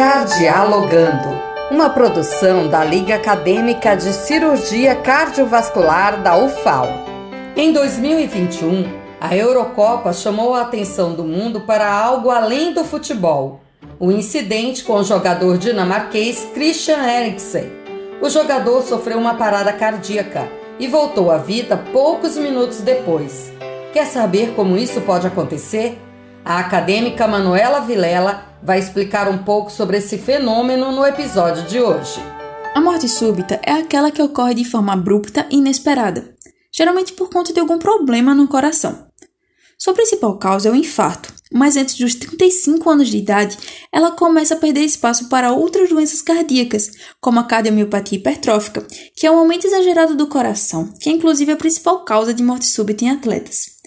Cardialogando, uma produção da Liga Acadêmica de Cirurgia Cardiovascular da UFAL. Em 2021, a Eurocopa chamou a atenção do mundo para algo além do futebol. O incidente com o jogador dinamarquês Christian Eriksen. O jogador sofreu uma parada cardíaca e voltou à vida poucos minutos depois. Quer saber como isso pode acontecer? A acadêmica Manuela Vilela vai explicar um pouco sobre esse fenômeno no episódio de hoje. A morte súbita é aquela que ocorre de forma abrupta e inesperada, geralmente por conta de algum problema no coração. Sua principal causa é o infarto, mas antes dos 35 anos de idade, ela começa a perder espaço para outras doenças cardíacas, como a cardiomiopatia hipertrófica, que é um aumento exagerado do coração, que é inclusive a principal causa de morte súbita em atletas.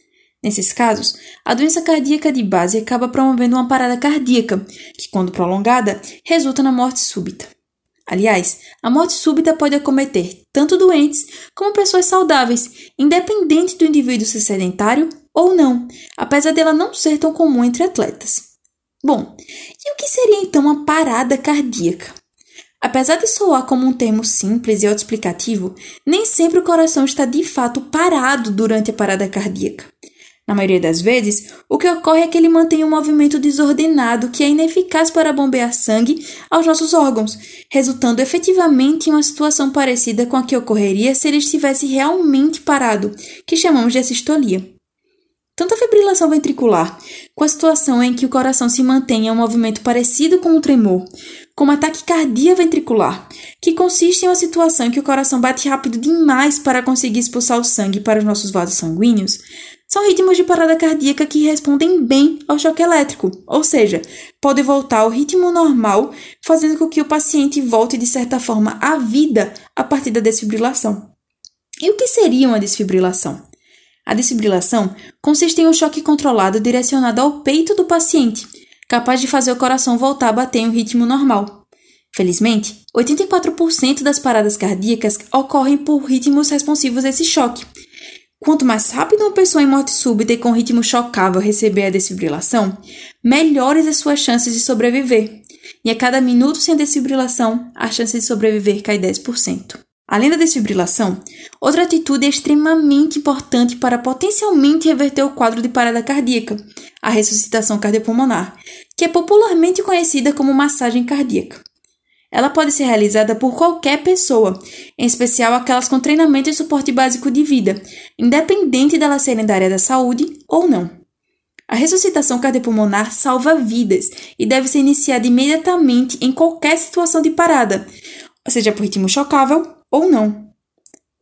Nesses casos, a doença cardíaca de base acaba promovendo uma parada cardíaca, que, quando prolongada, resulta na morte súbita. Aliás, a morte súbita pode acometer tanto doentes como pessoas saudáveis, independente do indivíduo ser sedentário ou não, apesar dela não ser tão comum entre atletas. Bom, e o que seria então uma parada cardíaca? Apesar de soar como um termo simples e autoexplicativo, nem sempre o coração está de fato parado durante a parada cardíaca. Na maioria das vezes, o que ocorre é que ele mantém um movimento desordenado que é ineficaz para bombear sangue aos nossos órgãos, resultando efetivamente em uma situação parecida com a que ocorreria se ele estivesse realmente parado, que chamamos de assistolia. Tanto a fibrilação ventricular, com a situação em que o coração se mantém em um movimento parecido com o tremor, como a taquicardia ventricular, que consiste em uma situação em que o coração bate rápido demais para conseguir expulsar o sangue para os nossos vasos sanguíneos, são ritmos de parada cardíaca que respondem bem ao choque elétrico, ou seja, pode voltar ao ritmo normal, fazendo com que o paciente volte de certa forma à vida a partir da desfibrilação. E o que seria uma desfibrilação? A desfibrilação consiste em um choque controlado direcionado ao peito do paciente, capaz de fazer o coração voltar a bater em um ritmo normal. Felizmente, 84% das paradas cardíacas ocorrem por ritmos responsivos a esse choque, Quanto mais rápido uma pessoa em morte súbita e com ritmo chocável receber a desfibrilação, melhores as suas chances de sobreviver. E a cada minuto sem a desfibrilação, a chance de sobreviver cai 10%. Além da desfibrilação, outra atitude é extremamente importante para potencialmente reverter o quadro de parada cardíaca, a ressuscitação cardiopulmonar, que é popularmente conhecida como massagem cardíaca. Ela pode ser realizada por qualquer pessoa, em especial aquelas com treinamento e suporte básico de vida, independente delas serem da área da saúde ou não. A ressuscitação cardiopulmonar salva vidas e deve ser iniciada imediatamente em qualquer situação de parada, seja por ritmo chocável ou não.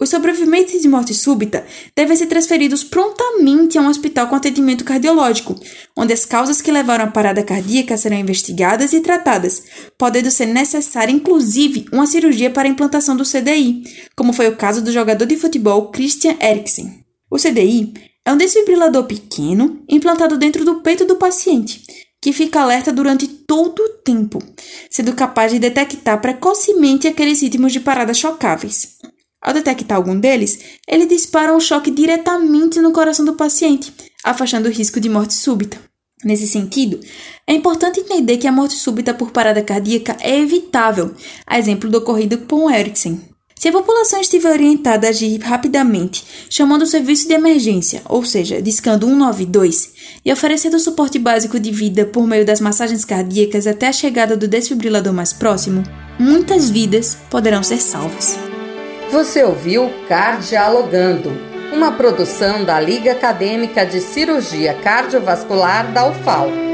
Os sobreviventes de morte súbita devem ser transferidos prontamente a um hospital com atendimento cardiológico, onde as causas que levaram à parada cardíaca serão investigadas e tratadas, podendo ser necessária inclusive uma cirurgia para a implantação do CDI, como foi o caso do jogador de futebol Christian Eriksen. O CDI é um desfibrilador pequeno implantado dentro do peito do paciente, que fica alerta durante todo o tempo, sendo capaz de detectar precocemente aqueles ritmos de parada chocáveis. Ao detectar algum deles, ele dispara um choque diretamente no coração do paciente, afastando o risco de morte súbita. Nesse sentido, é importante entender que a morte súbita por parada cardíaca é evitável, a exemplo do ocorrido com Erickson. Se a população estiver orientada a agir rapidamente, chamando o serviço de emergência, ou seja, discando 192, e oferecendo suporte básico de vida por meio das massagens cardíacas até a chegada do desfibrilador mais próximo, muitas vidas poderão ser salvas. Você ouviu Cardialogando, uma produção da Liga Acadêmica de Cirurgia Cardiovascular da UFAL.